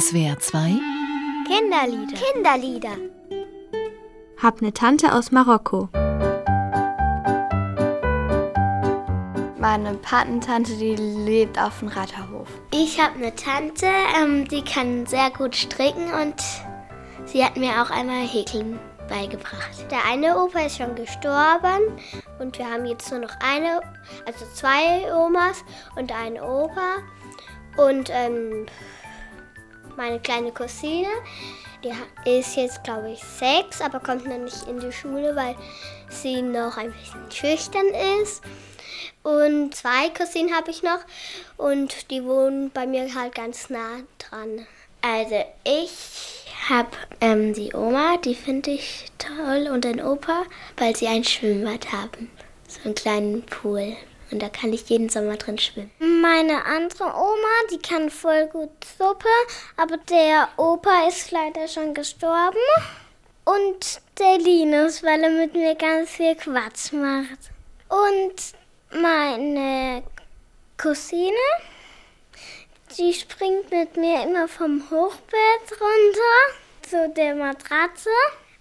SWR 2 Kinderlieder. Kinderlieder. Hab ne Tante aus Marokko. Meine Patentante, die lebt auf dem Ratterhof. Ich habe eine Tante, ähm, die kann sehr gut stricken und sie hat mir auch einmal Häkeln beigebracht. Der eine Opa ist schon gestorben und wir haben jetzt nur noch eine, also zwei Omas und einen Opa. Und ähm, meine kleine Cousine, die ist jetzt, glaube ich, sechs, aber kommt noch nicht in die Schule, weil sie noch ein bisschen schüchtern ist. Und zwei Cousinen habe ich noch und die wohnen bei mir halt ganz nah dran. Also ich habe ähm, die Oma, die finde ich toll und den Opa, weil sie ein Schwimmbad haben. So einen kleinen Pool. Und da kann ich jeden Sommer drin schwimmen. Meine andere Oma, die kann voll gut Suppe, aber der Opa ist leider schon gestorben. Und der Linus, weil er mit mir ganz viel Quatsch macht. Und meine Cousine, die springt mit mir immer vom Hochbett runter zu der Matratze.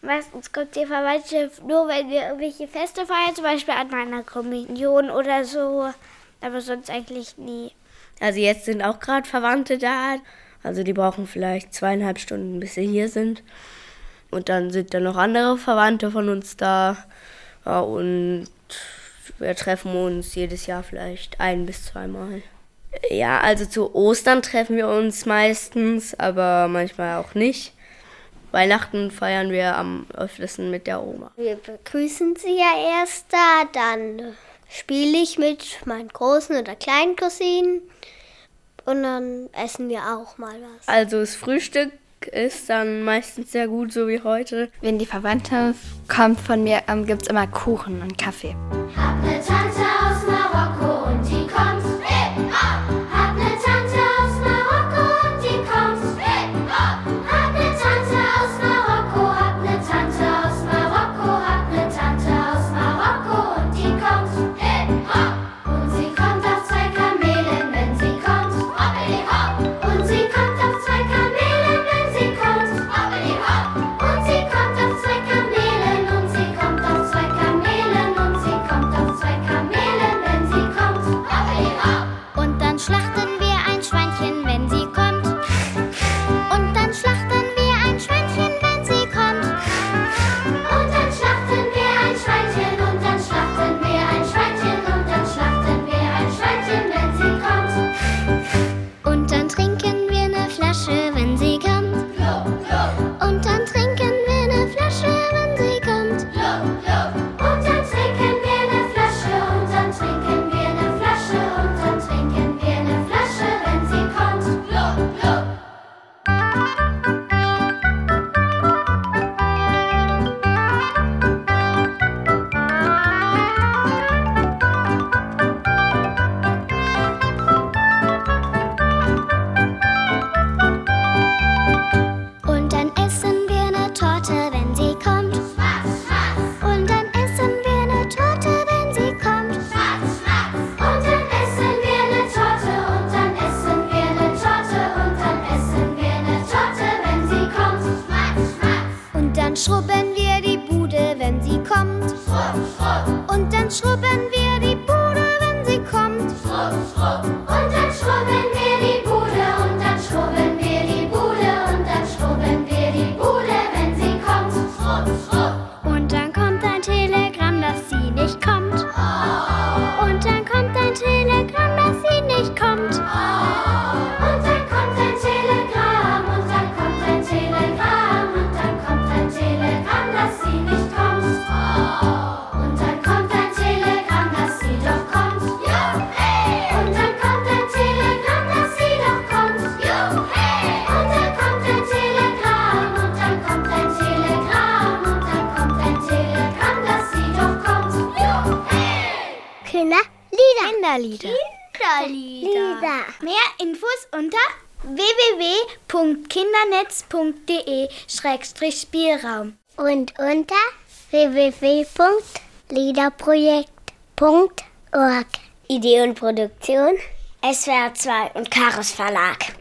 Meistens kommt die Verwandte nur, wenn wir irgendwelche Feste feiern, zum Beispiel an meiner Kommunion oder so. Aber sonst eigentlich nie. Also jetzt sind auch gerade Verwandte da. Also die brauchen vielleicht zweieinhalb Stunden, bis sie hier sind. Und dann sind dann noch andere Verwandte von uns da. Ja, und wir treffen uns jedes Jahr vielleicht ein bis zweimal. Ja, also zu Ostern treffen wir uns meistens, aber manchmal auch nicht. Weihnachten feiern wir am öftesten mit der Oma. Wir begrüßen sie ja erst da, dann spiele ich mit meinen großen oder kleinen Cousinen und dann essen wir auch mal was. Also das Frühstück ist dann meistens sehr gut, so wie heute. Wenn die Verwandte kommt von mir, ähm, gibt es immer Kuchen und Kaffee. Hab ne Tante aus Lieder. Kinderlieder. Lieder. Mehr Infos unter www.kindernetz.de-spielraum. Und unter www.liederprojekt.org. Idee und Produktion SWR2 und Chaos Verlag.